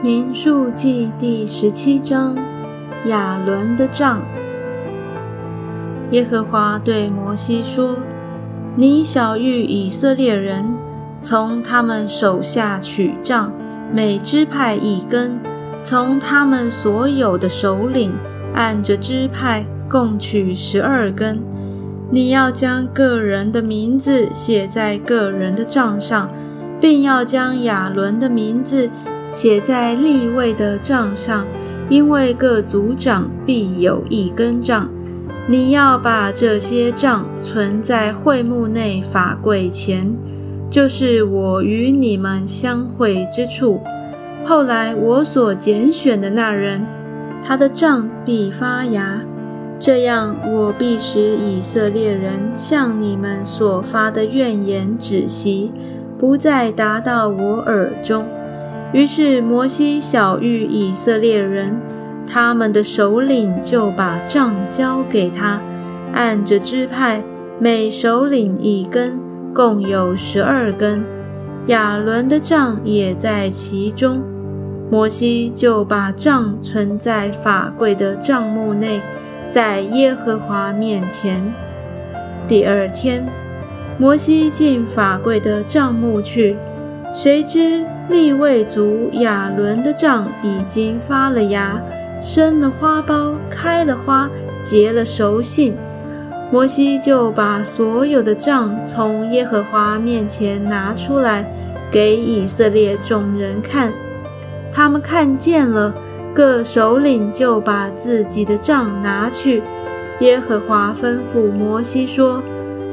民数记第十七章，亚伦的杖。耶和华对摩西说：“你小谕以色列人，从他们手下取杖，每支派一根；从他们所有的首领，按着支派共取十二根。你要将个人的名字写在个人的杖上，并要将亚伦的名字。”写在立位的杖上，因为各族长必有一根杖。你要把这些杖存在会幕内法柜前，就是我与你们相会之处。后来我所拣选的那人，他的杖必发芽，这样我必使以色列人向你们所发的怨言止息，不再达到我耳中。于是摩西小谕以色列人，他们的首领就把杖交给他，按着支派，每首领一根，共有十二根。亚伦的杖也在其中。摩西就把杖存在法柜的帐幕内，在耶和华面前。第二天，摩西进法柜的帐幕去。谁知利未族亚伦的杖已经发了芽，生了花苞，开了花，结了熟杏。摩西就把所有的杖从耶和华面前拿出来，给以色列众人看。他们看见了，各首领就把自己的杖拿去。耶和华吩咐摩西说：“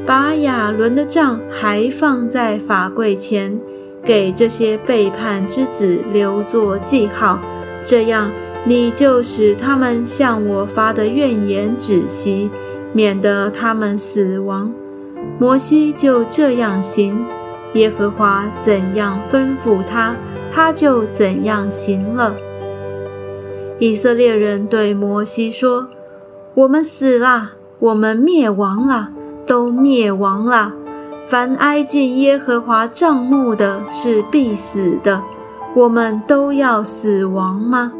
把亚伦的杖还放在法柜前。”给这些背叛之子留作记号，这样你就使他们向我发的怨言止息，免得他们死亡。摩西就这样行，耶和华怎样吩咐他，他就怎样行了。以色列人对摩西说：“我们死了，我们灭亡了，都灭亡了。”凡挨近耶和华帐幕的，是必死的。我们都要死亡吗？